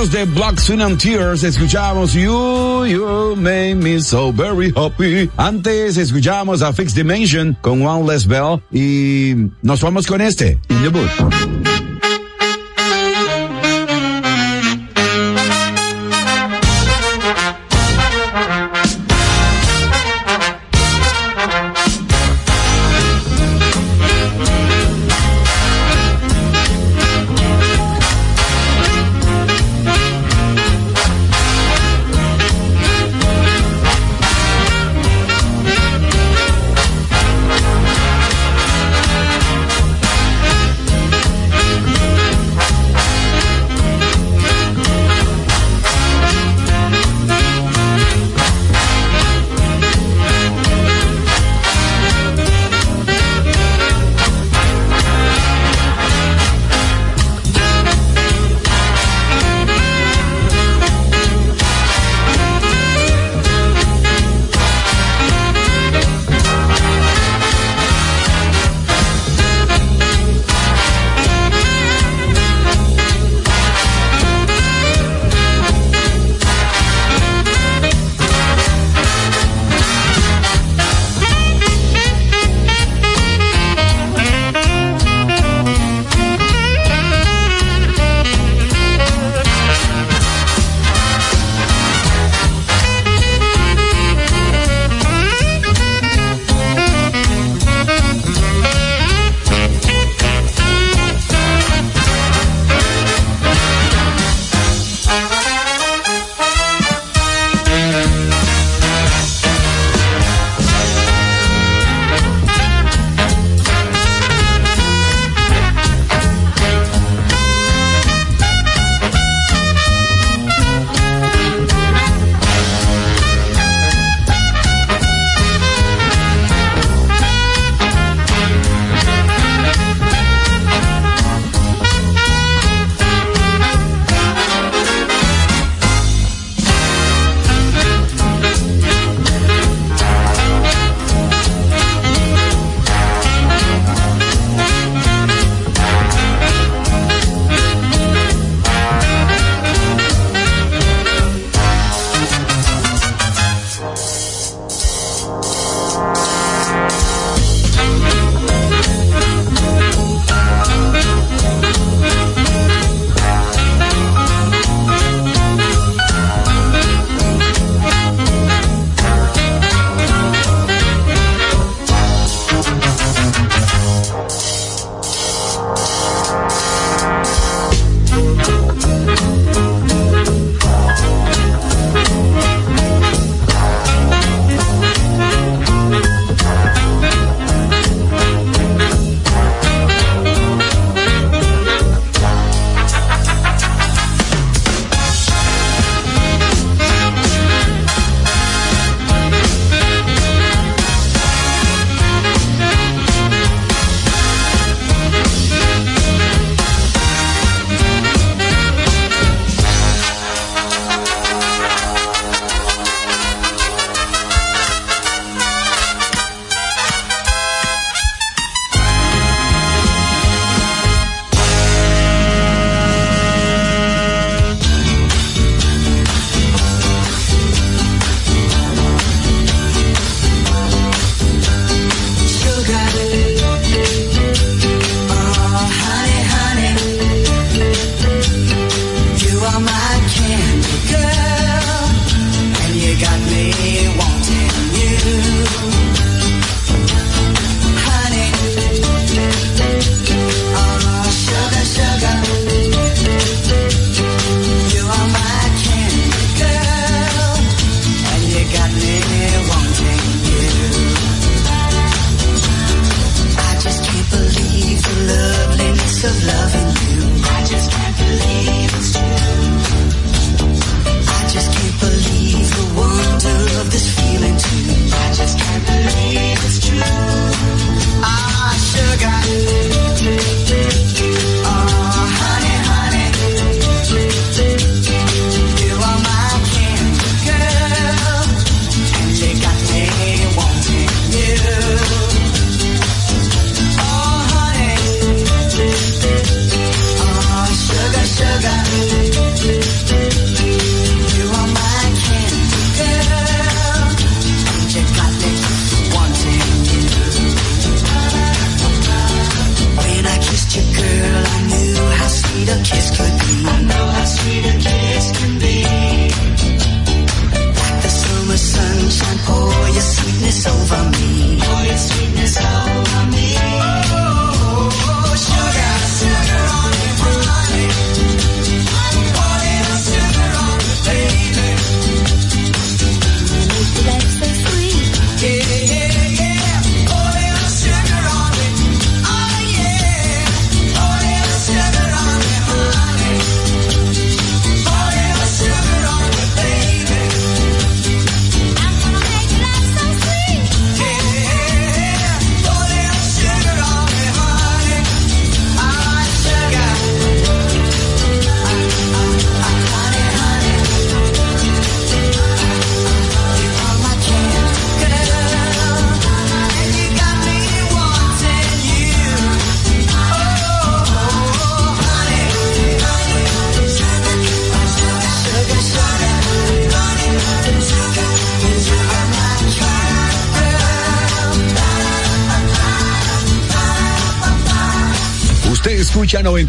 Nosotros de Black Sun and Tears escuchamos You, You Made Me So Very Happy. Antes escuchamos a Fixed Dimension con One Less Bell y nos vamos con este, In the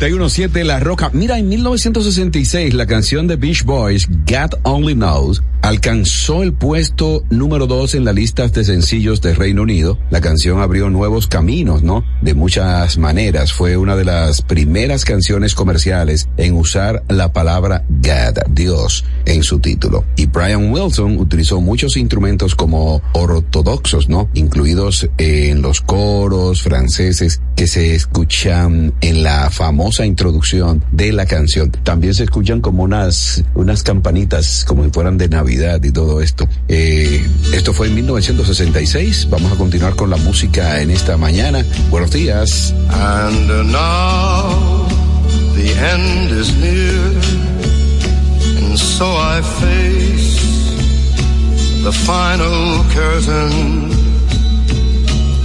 escucha 917 La Roca. Mira, en 1966 la canción de Beach Boys, God Only Knows, alcanzó el puesto número dos en la lista de sencillos de Reino Unido. La canción abrió nuevos caminos, ¿no? De muchas maneras. Fue una de las primeras canciones comerciales en usar la palabra God, Dios, en su título. Y Brian Wilson utilizó muchos instrumentos como ortodoxos, ¿no? Incluidos en los coros franceses que se escuchan en la famosa introducción de la canción. También se escuchan como unas, unas campanitas, como si fueran de Navidad y todo esto. Eh, esto fue en 1966. Vamos a continuar con la música en esta mañana. Buenos días. And now the end is near, and so I face the final curtain.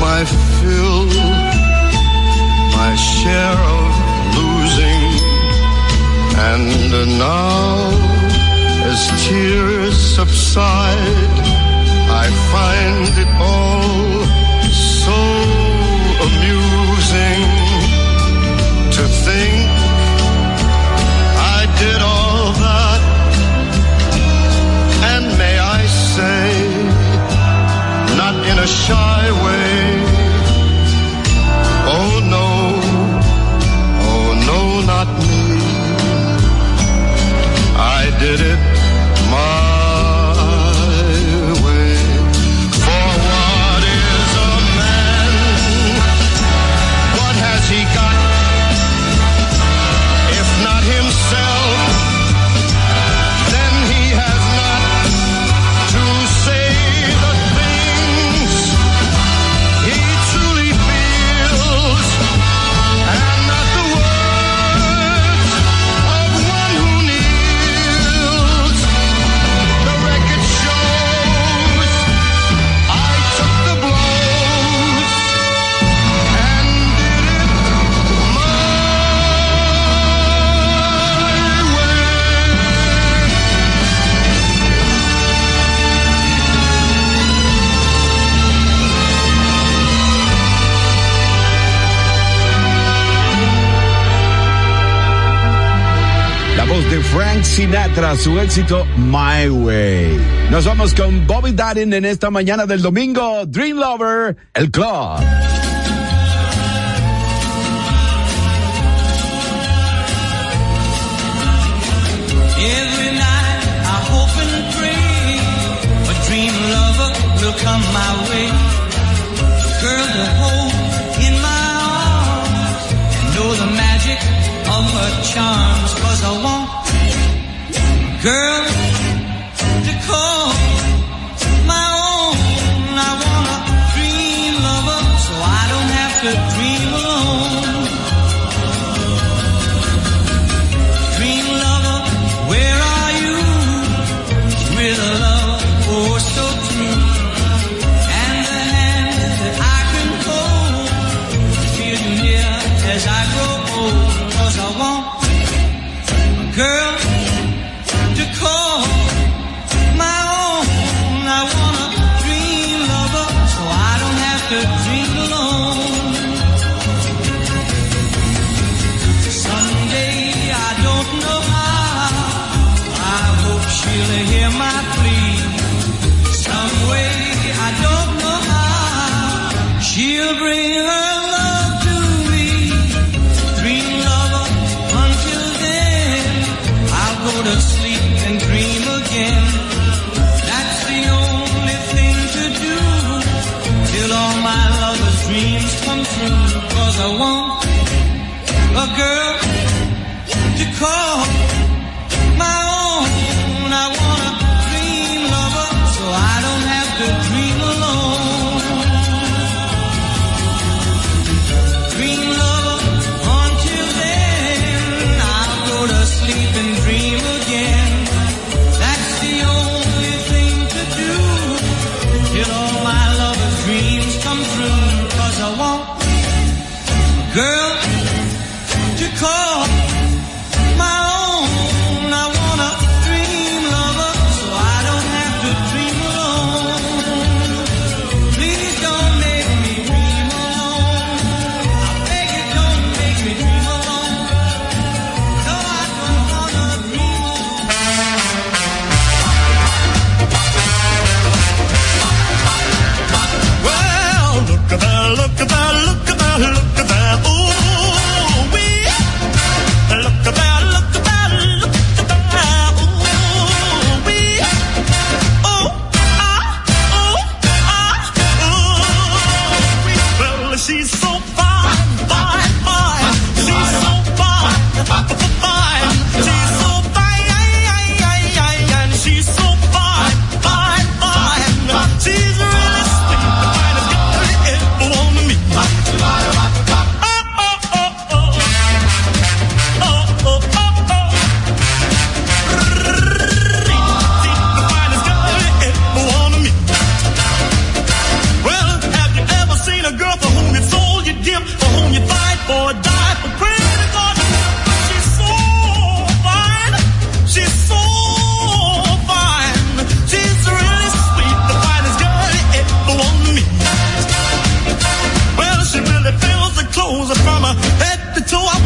my fill, my share of losing. And now, as tears subside, I find it all a shy way. Oh no, oh no, not me. I did it Sinatra, su éxito My Way. Nos vamos con Bobby Darin en esta mañana del domingo, Dream Lover, el club. come my way. Girl to hold in my arms and know the magic of her charms. Girl, Cause I want. A girl to call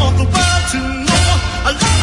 on the world to know.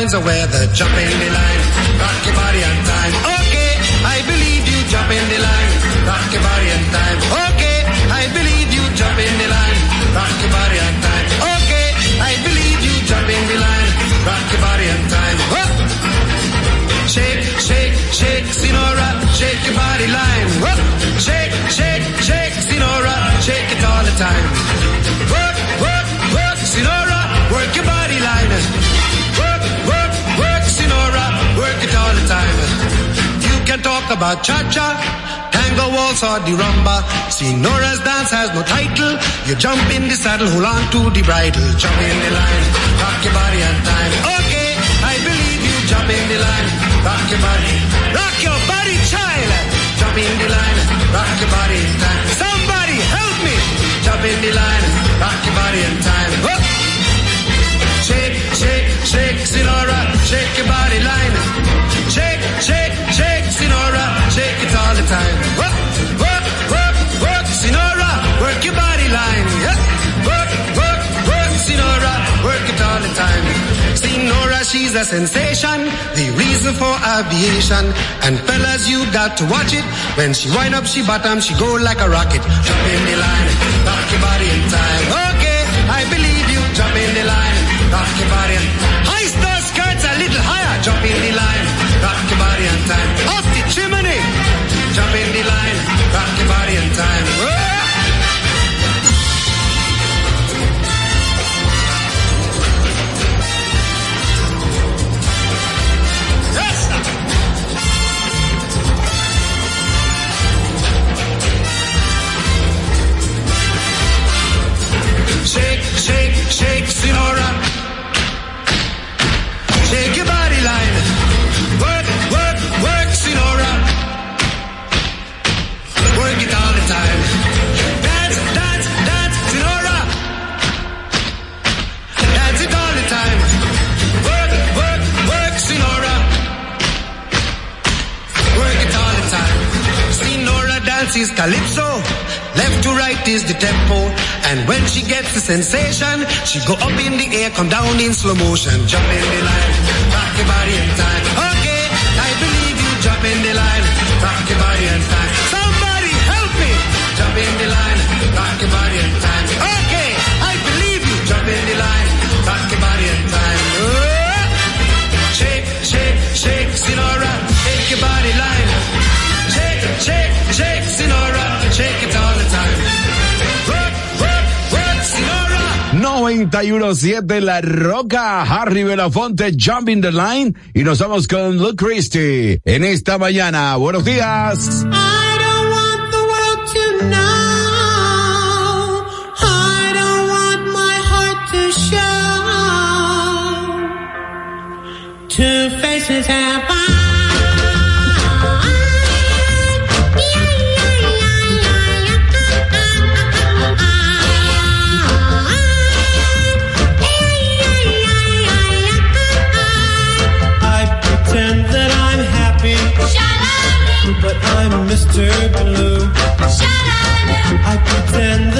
finds a way, they're jumping jump in the saddle, hold on to the bridle. Jump in the line, rock your body on time. Okay, I believe you. Jump in the line, rock your body. Rock your body, child. Jump in the line, rock your body in time. Somebody help me. Jump in the line, rock your body in time. Whoop. Shake, shake, shake, Sinora, shake your body line. Shake, shake, shake, Sinora, shake it all the time. Work, Sinora, work your body line. Yeah. Work, work, work, Sinora, work it all the time. Sinora, she's a sensation, the reason for aviation. And fellas, you got to watch it. When she wind up, she bottom, she go like a rocket. Jump in the line, rock your body in time. Okay, I believe you. Jump in the line, rock your body. High star skirts a little higher. Jump in the line, rock your body in time. Off the chimney, jump in the line, rock your body in time. Sensation, she go up in the air, come down in slow motion. Jump in the line, rock your body in time. Okay, I believe you. Jump in the line, rock your body in time. 91.7 La Roca, Harry Belafonte, Jumping the Line, y nos vamos con Luke Christie en esta mañana. Buenos días. To faces have. I I'm Mr. Blue. Shut up! I pretend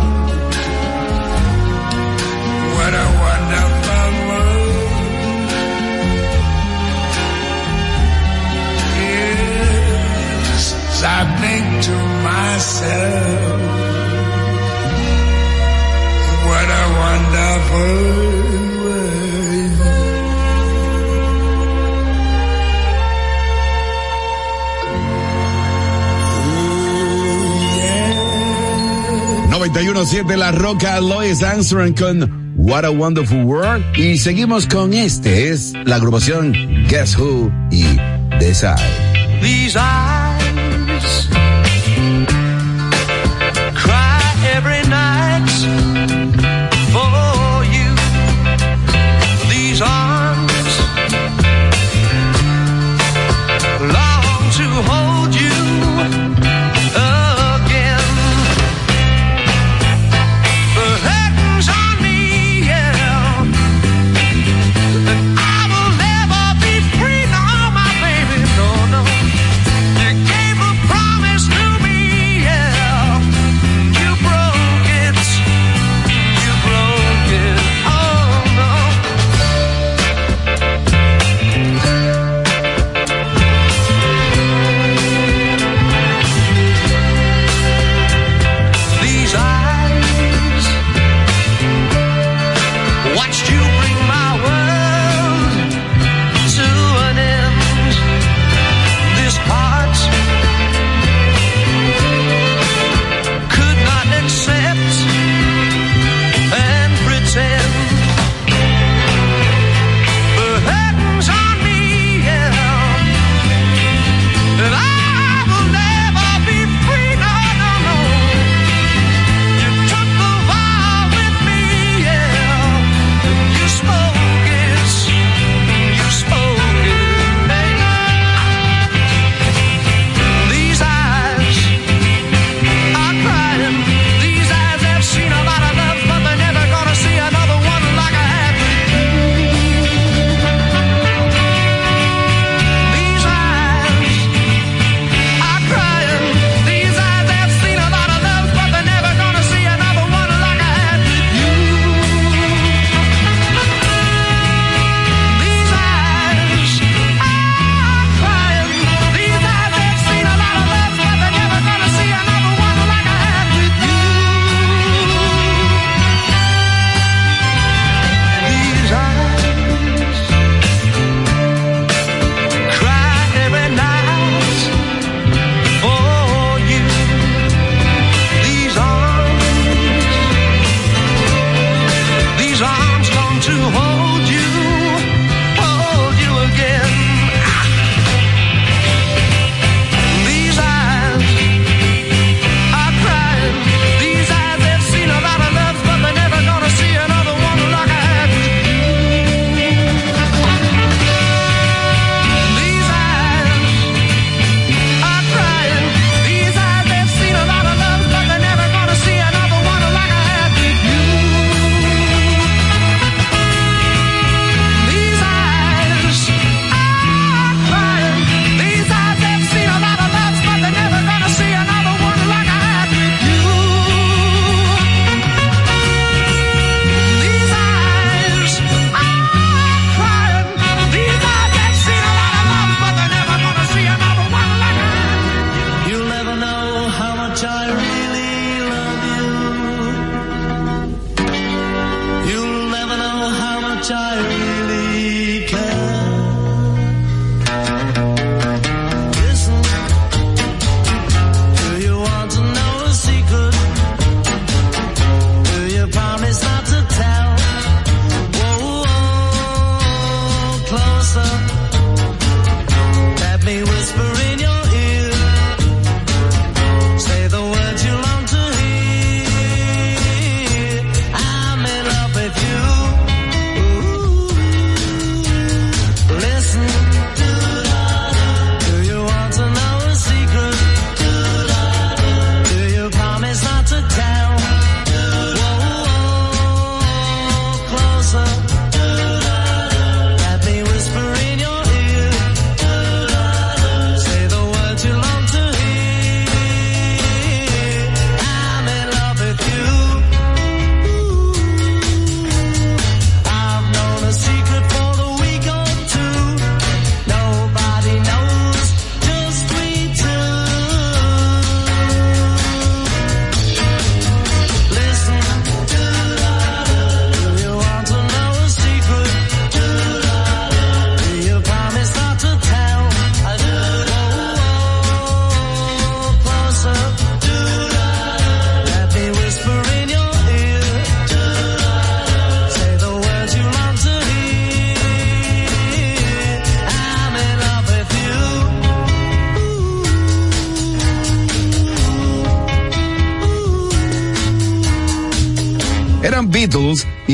to myself, what a wonderful world. 91.7 La Roca, Lois Armstrong con What a Wonderful World. Y seguimos con este, es la agrupación Guess Who y Decide. These eyes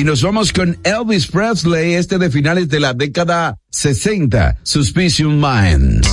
nos vamos con Elvis Presley, este de finales de la década 60, Suspicion Minds.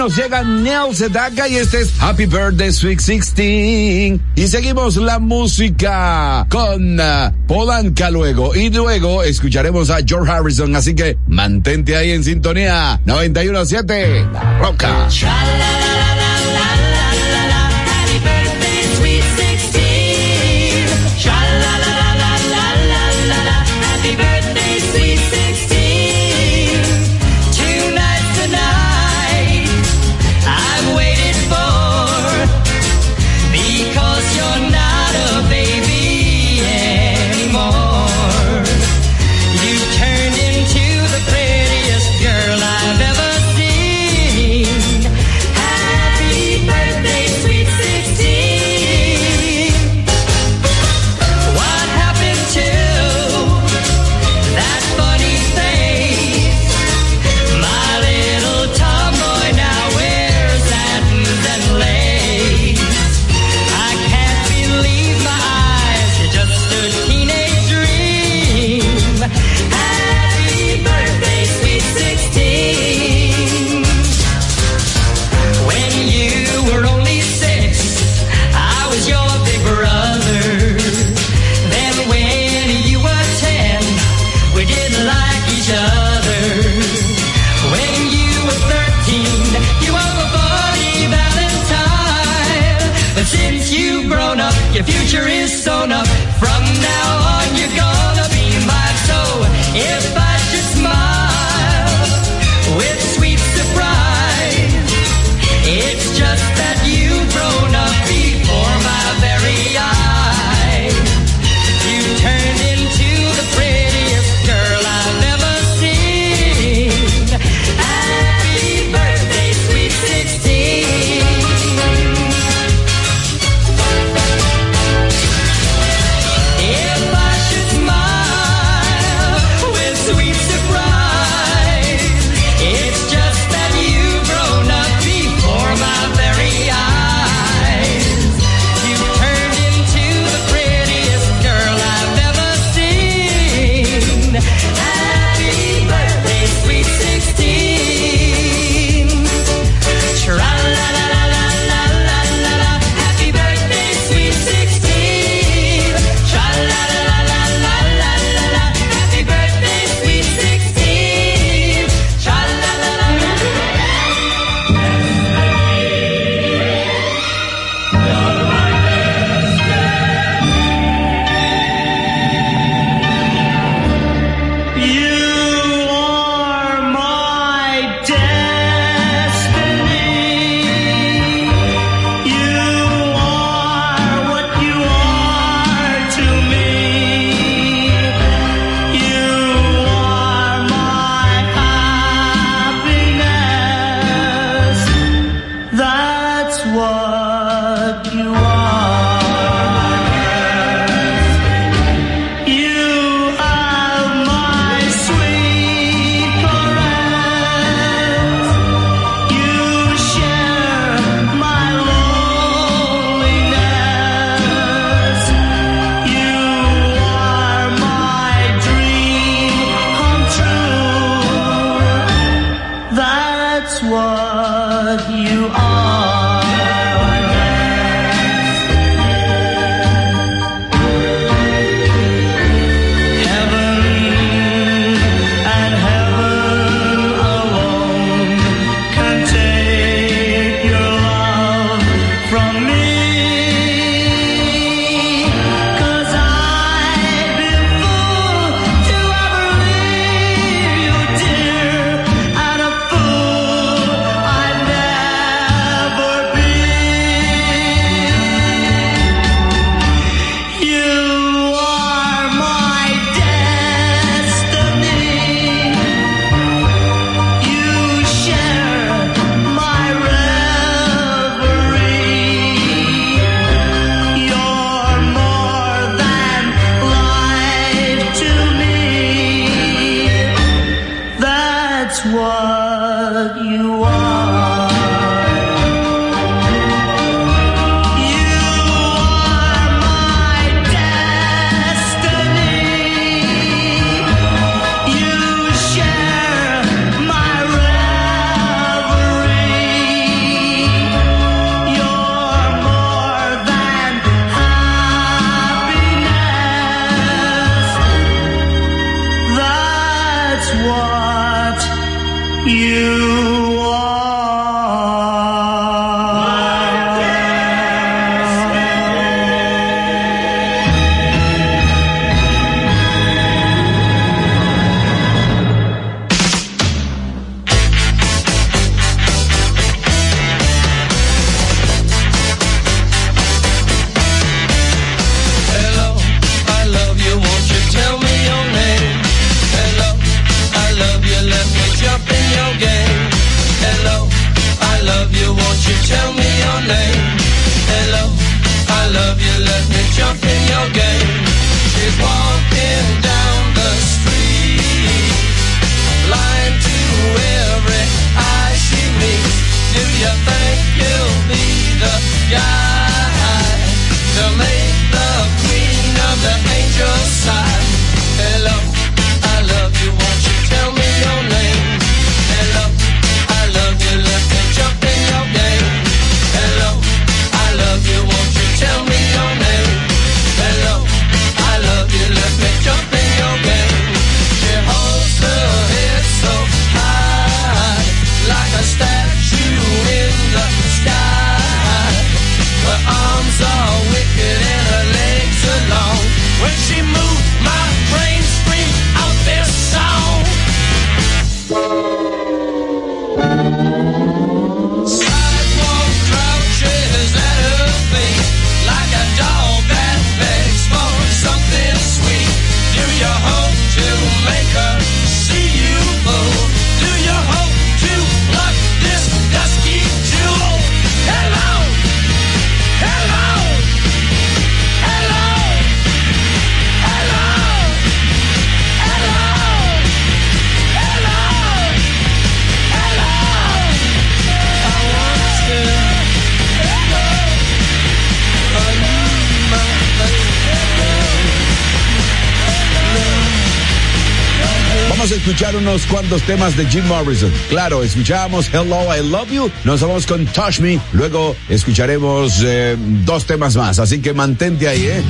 Nos llega Nel Sedaka y este es Happy Birthday Sweet 16. Y seguimos la música con uh, Polanca luego. Y luego escucharemos a George Harrison. Así que mantente ahí en sintonía. 91.7 Roca. Cuantos temas de Jim Morrison. Claro, escuchamos Hello, I Love You, nos vamos con Touch Me, luego escucharemos eh, dos temas más, así que mantente ahí, ¿eh?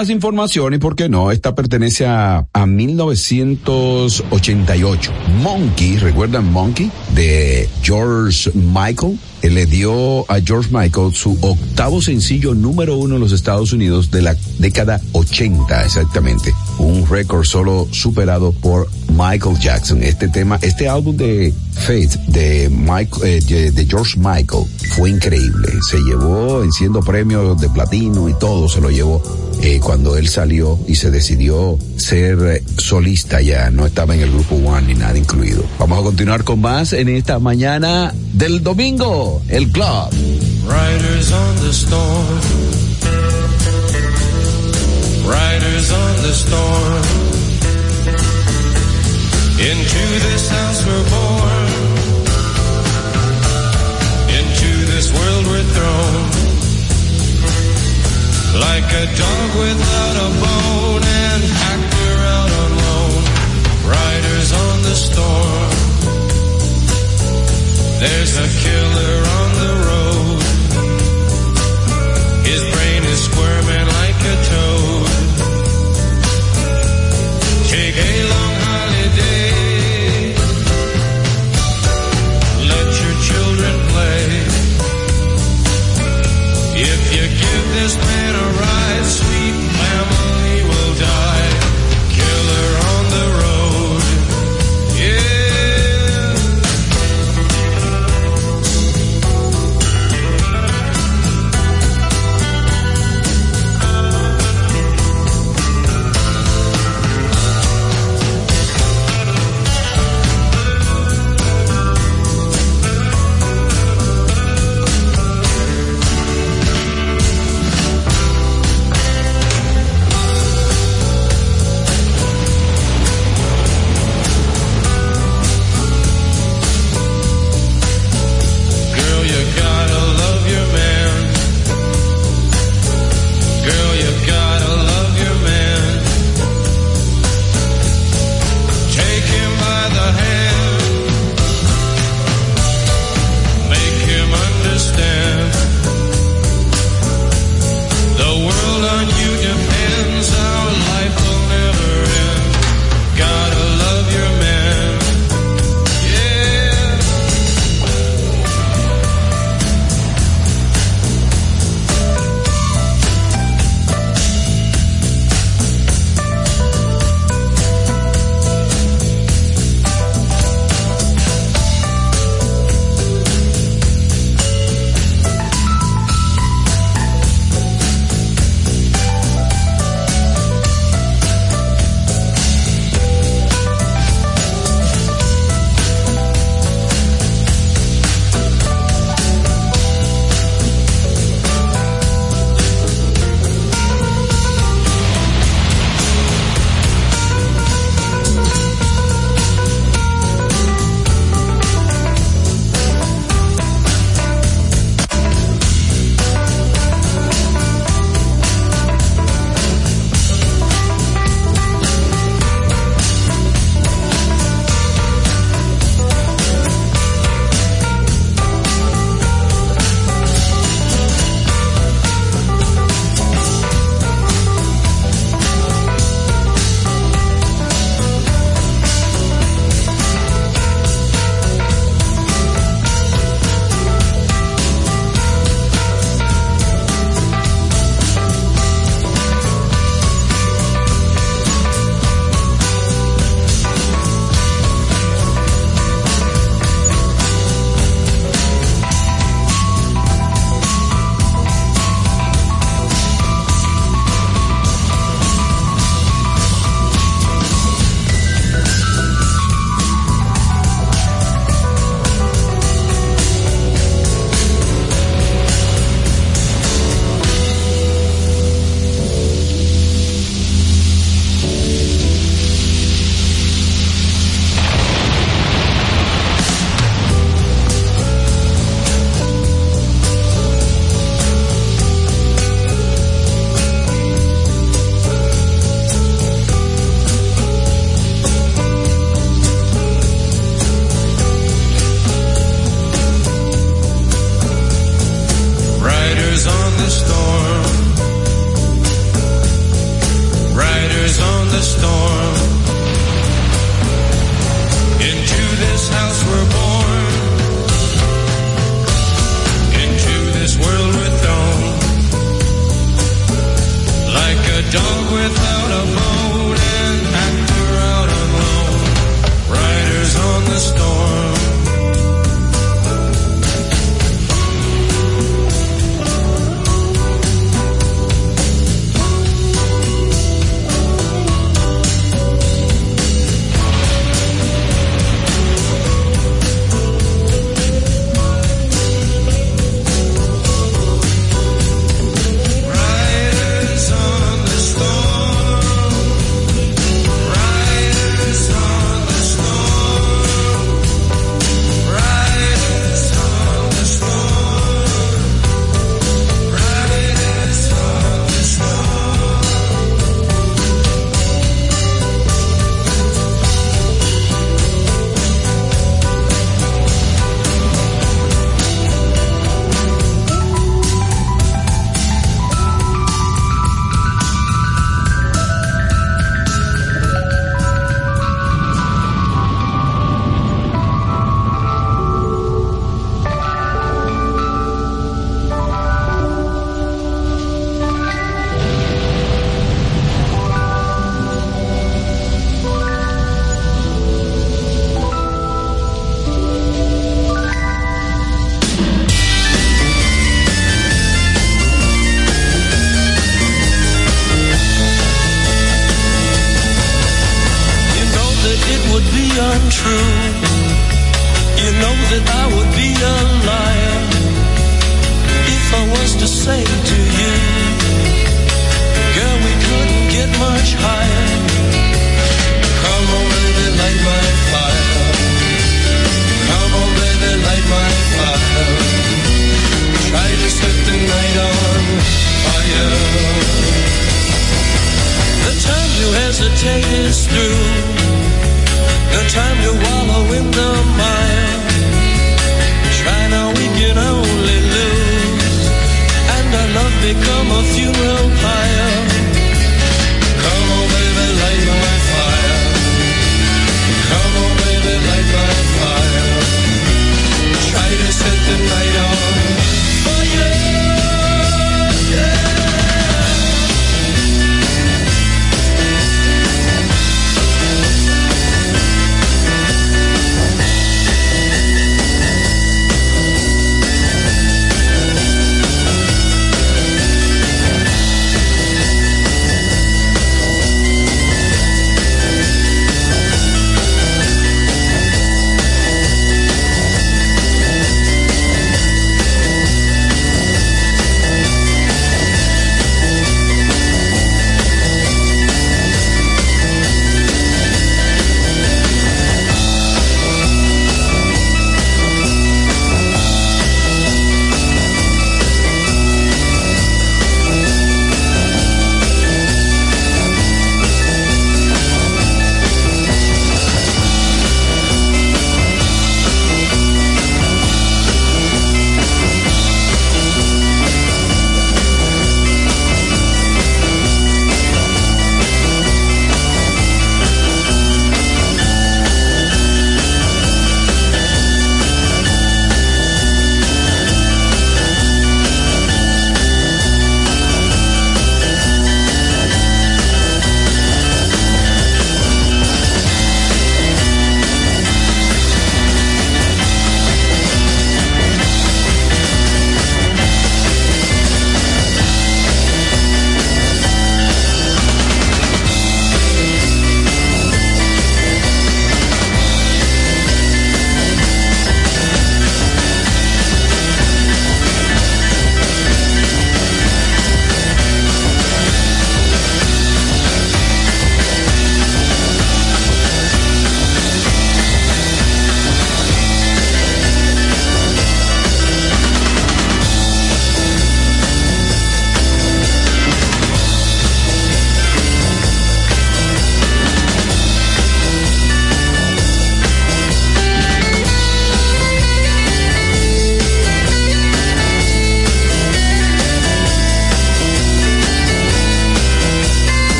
Con las informaciones, ¿por qué no? Esta pertenece a, a 1988. Monkey, ¿recuerdan Monkey? De George Michael le dio a George Michael su octavo sencillo número uno en los Estados Unidos de la década 80 exactamente. Un récord solo superado por Michael Jackson. Este tema, este álbum de Faith de, Michael, eh, de George Michael fue increíble. Se llevó enciendo premios de platino y todo se lo llevó eh, cuando él salió y se decidió ser eh, solista ya. No estaba en el grupo One ni nada incluido. Vamos a continuar con más en esta mañana del domingo, el club. Riders on the storm. Riders on the storm. Into this house we're born. Into this world we're thrown. Like a dog without a bone and actor out on loan. Riders on the storm. There's a killer on the road. His brain is squirming like a toad. Take a is been a ride, sweet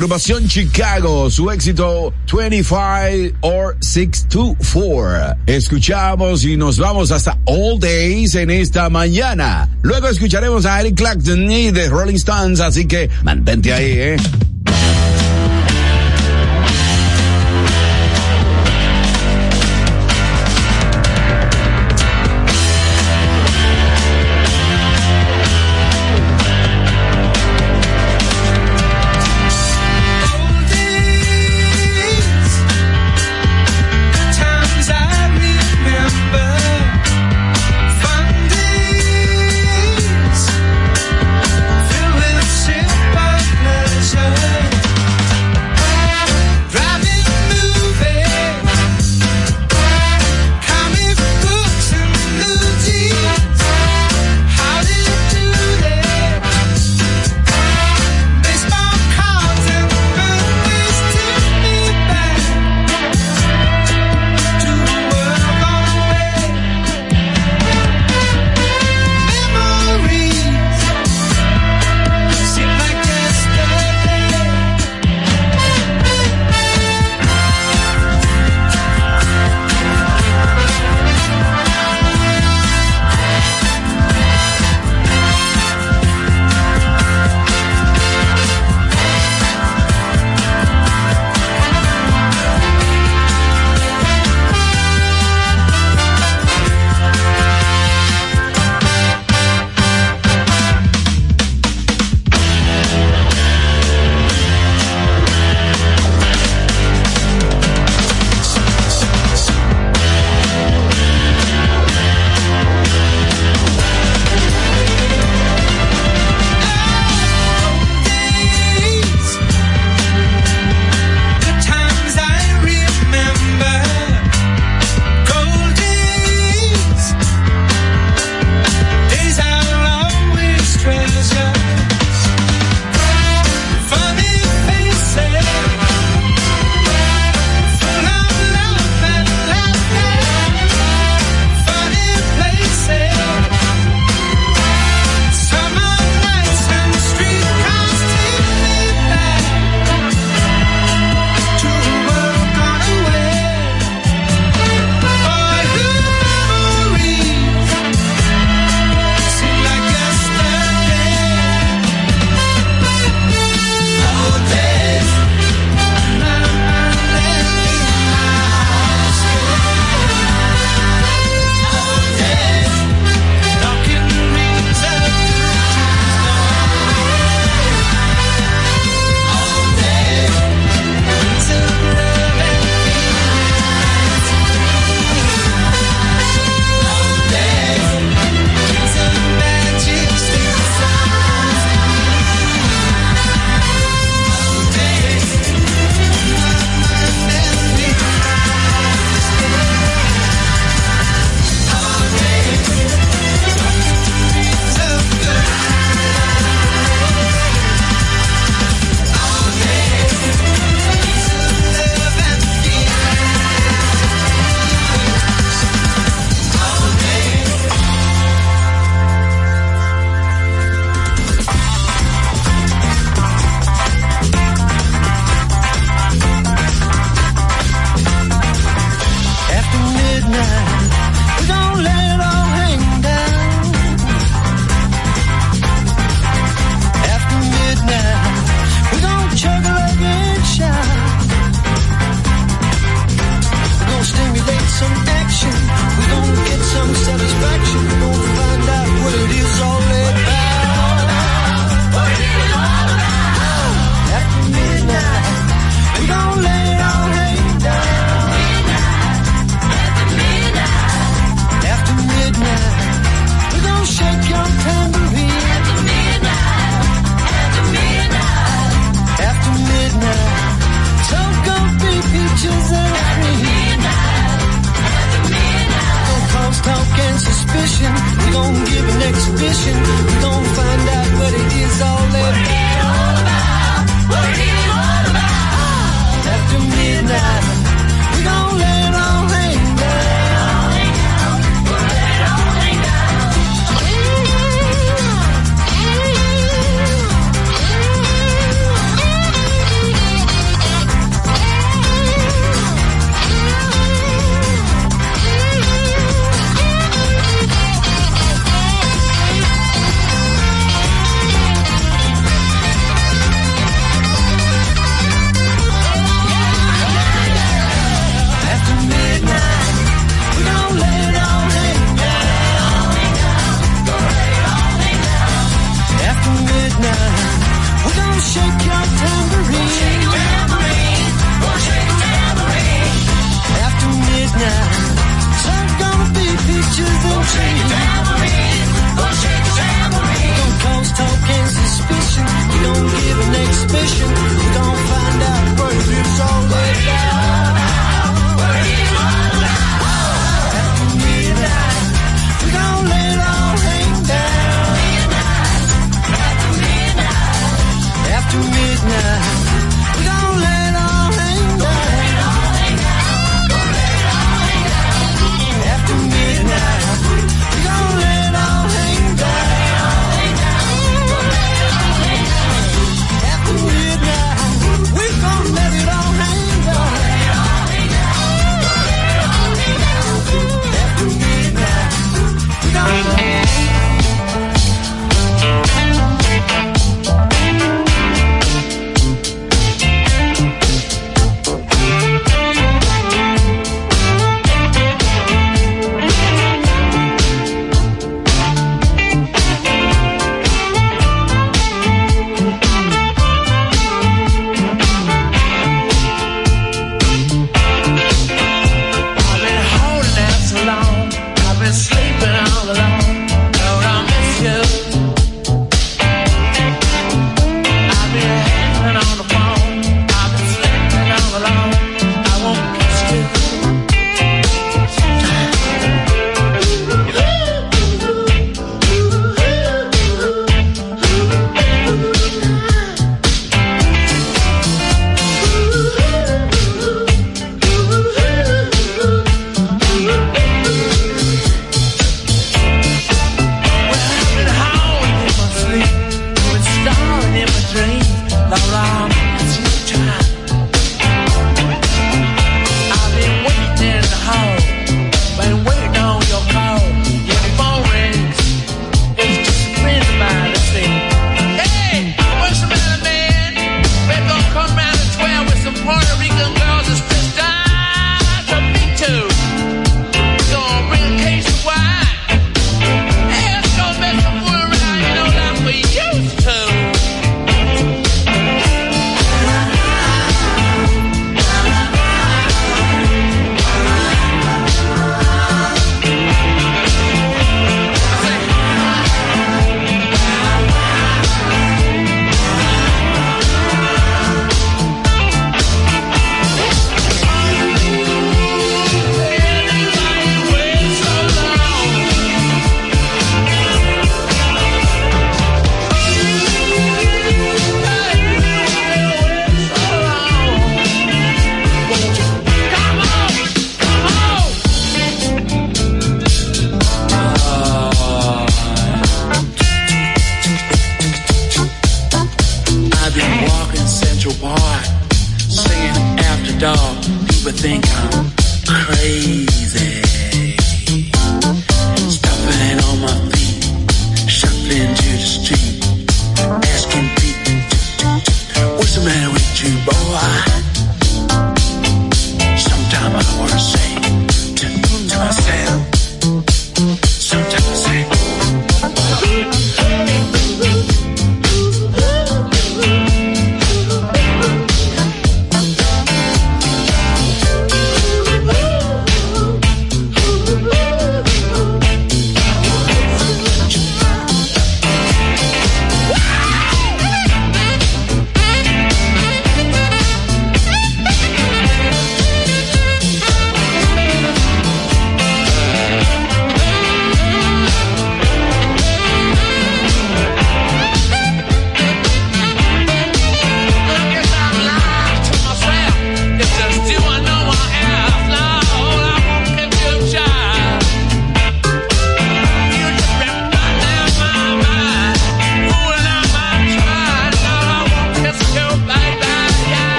agrupación Chicago, su éxito 25 or 624. Escuchamos y nos vamos hasta All Days en esta mañana. Luego escucharemos a Eric Clapton y de Rolling Stones, así que mantente ahí, eh.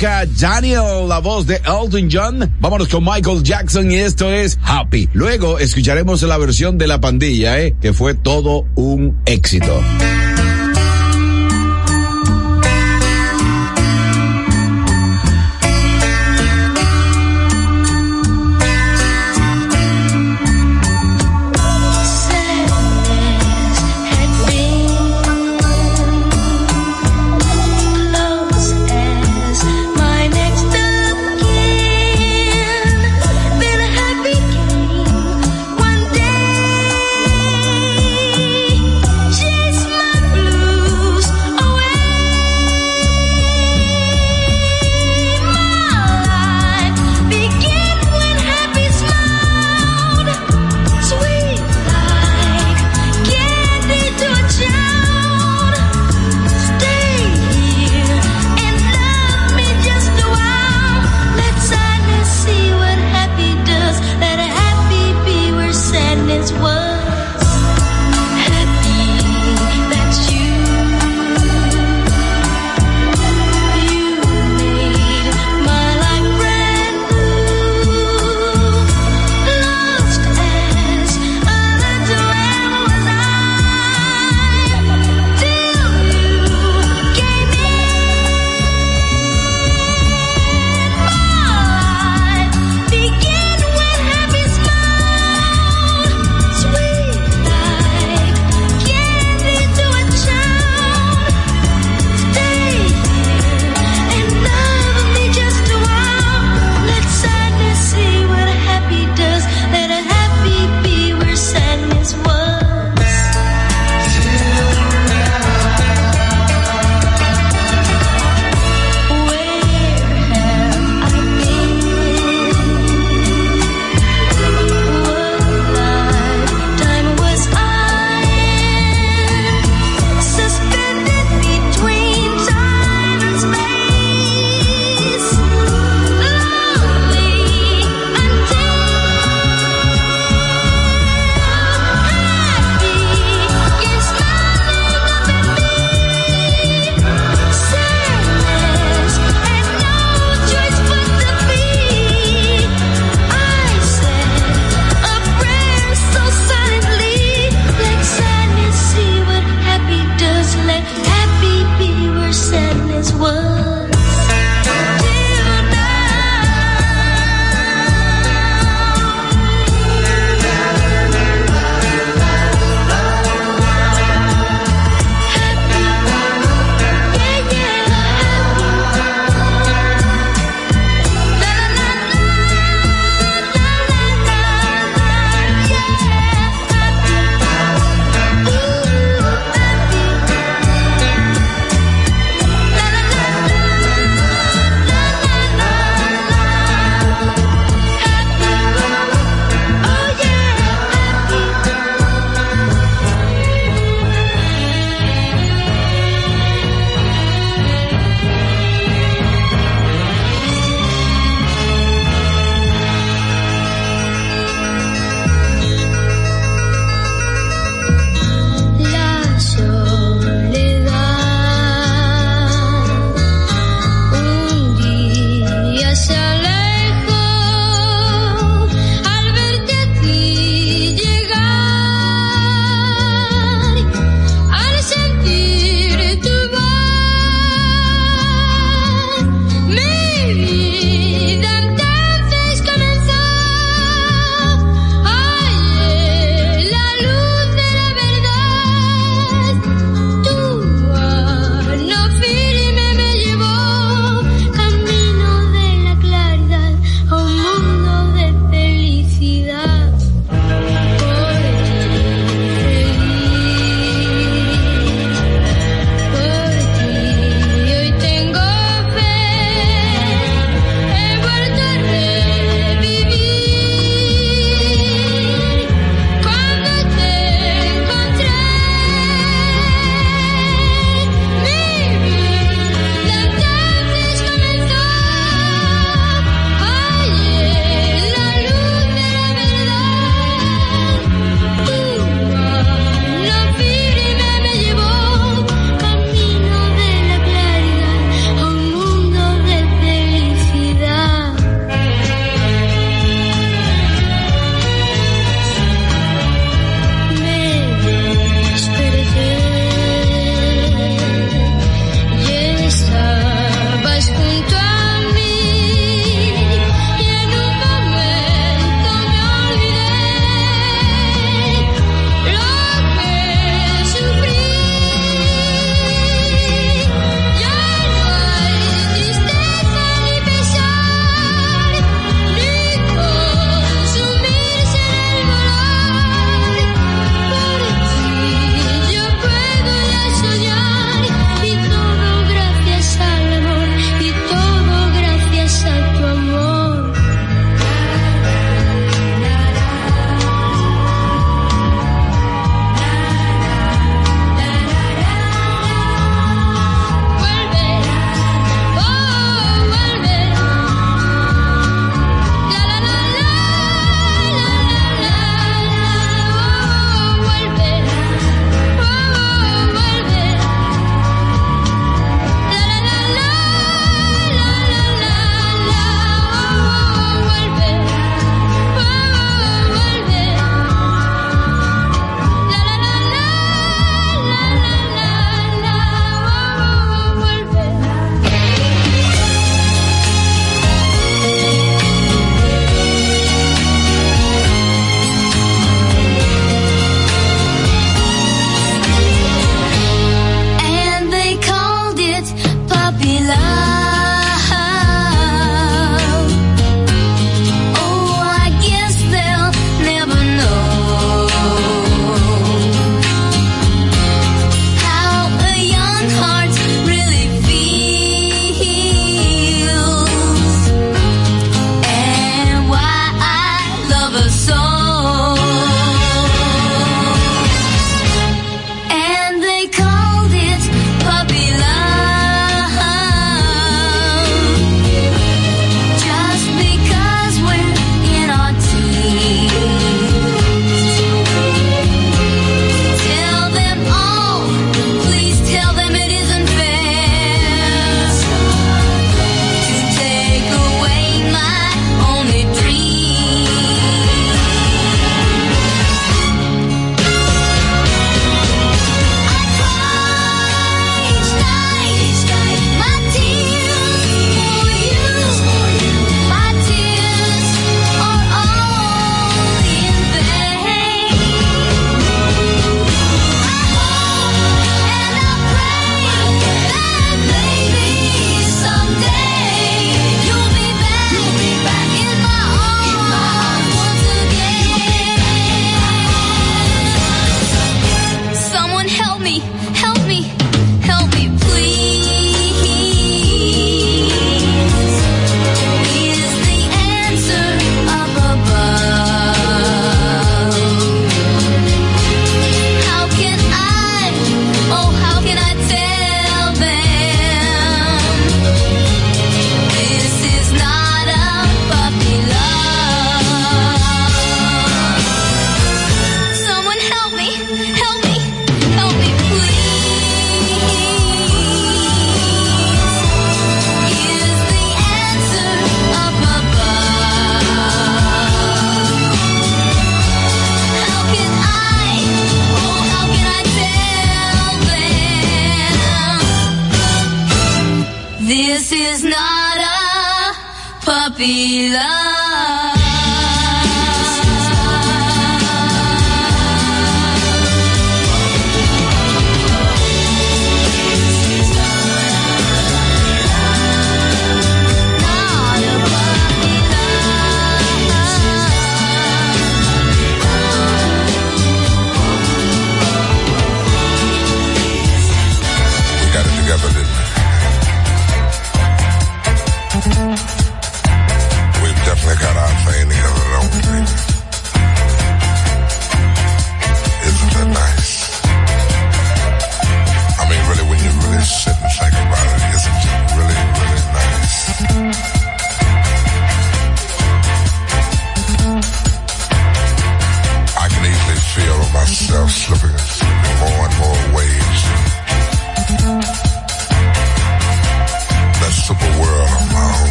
91.7 La Roca, Daniel, la voz de Elton John. Vámonos con Michael Jackson y esto es Happy. Luego escucharemos la versión de la pandilla, eh, que fue todo un éxito.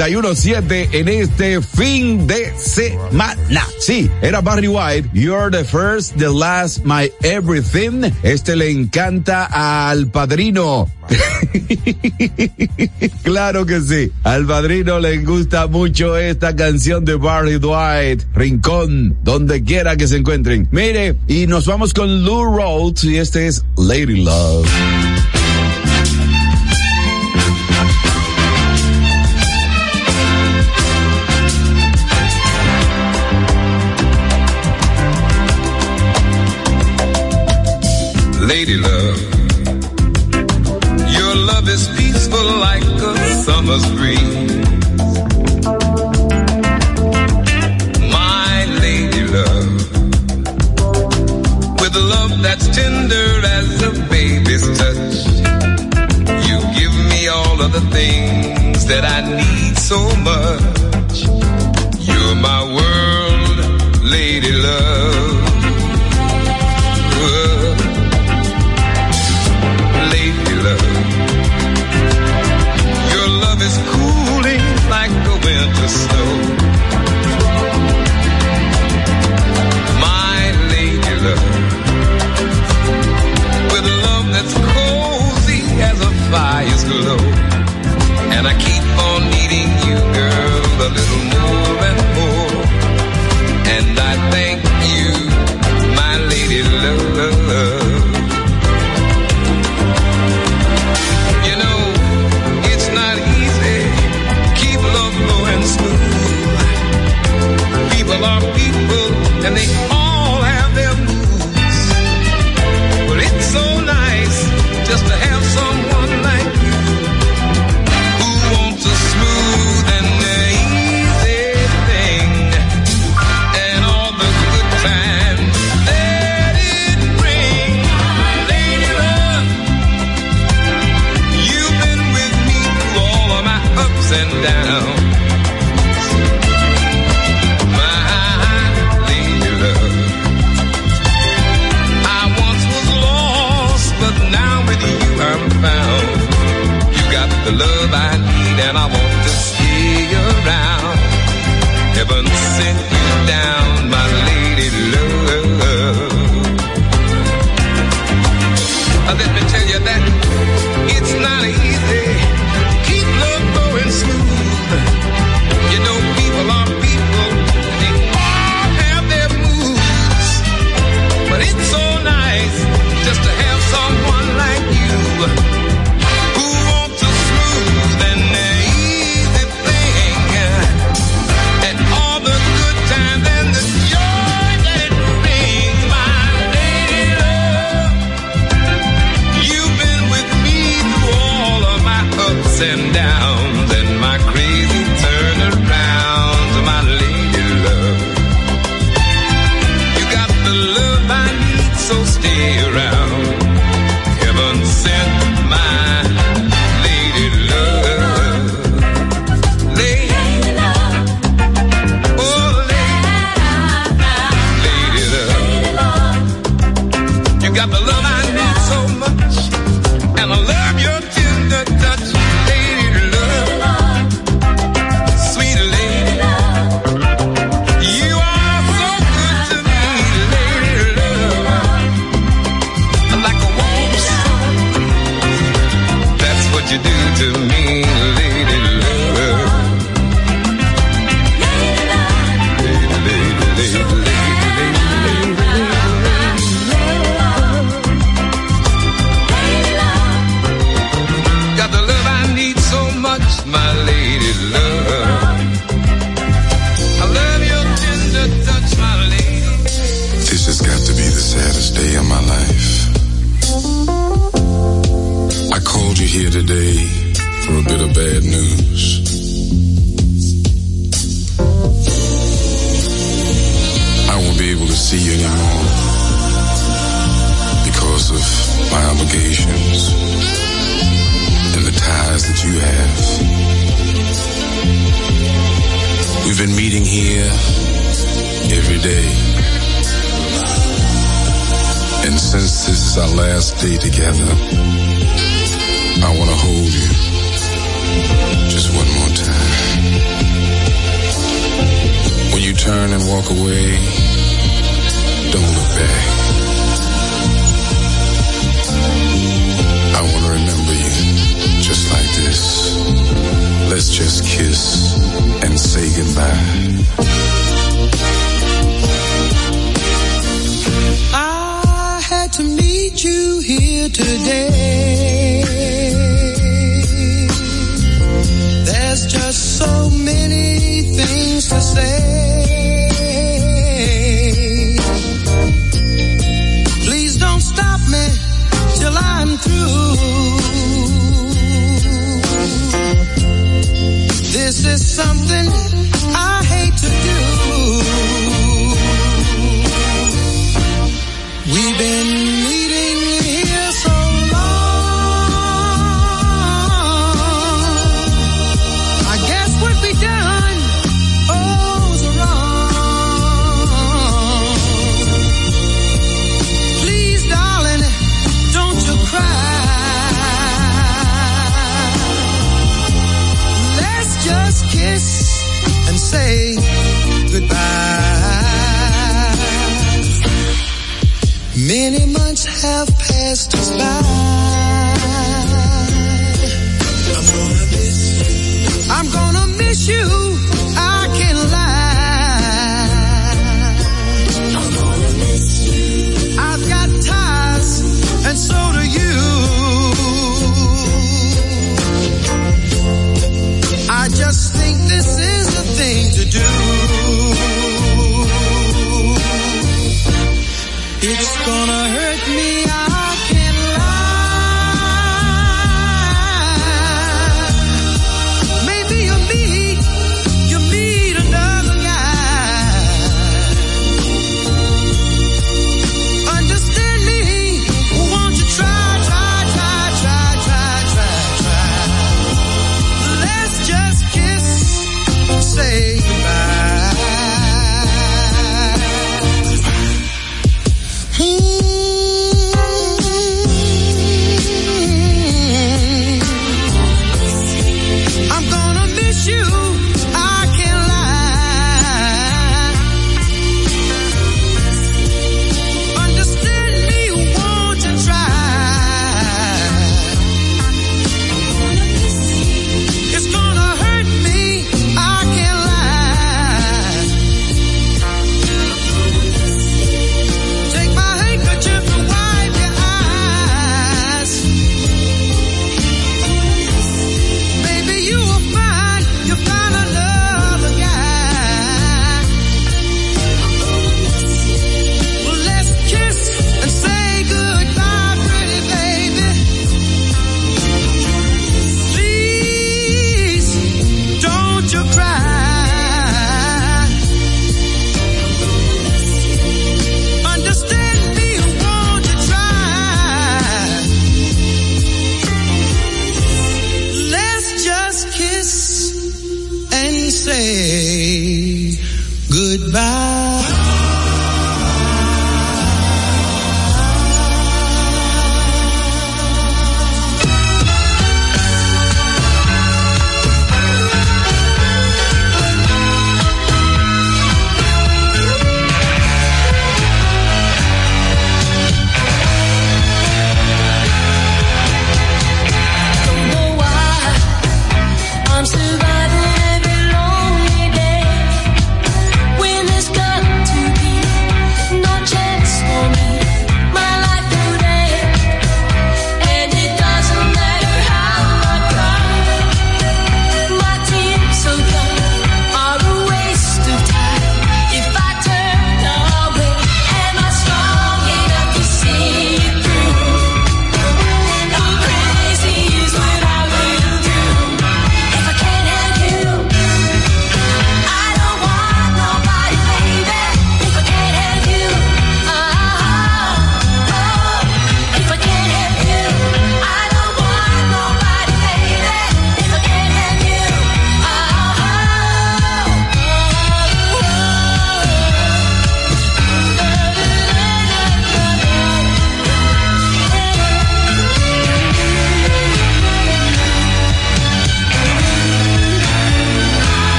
917 en este fin de semana. Sí, era Barry White. You're the first, the last, my everything. Este le encanta al padrino. claro que sí. Al padrino le gusta mucho esta canción de Barry White. Rincón, donde quiera que se encuentren. Mire, y nos vamos con Lou Rhodes y este es Lady Love.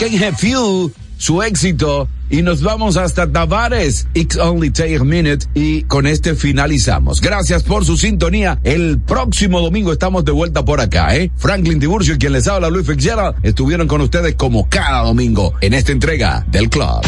Pequeña Few, su éxito. Y nos vamos hasta Tavares. It's only take a minute. Y con este finalizamos. Gracias por su sintonía. El próximo domingo estamos de vuelta por acá, ¿eh? Franklin Tiburcio y quien les habla, Luis Fitzgerald, estuvieron con ustedes como cada domingo en esta entrega del club.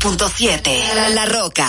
101.7 La Roca.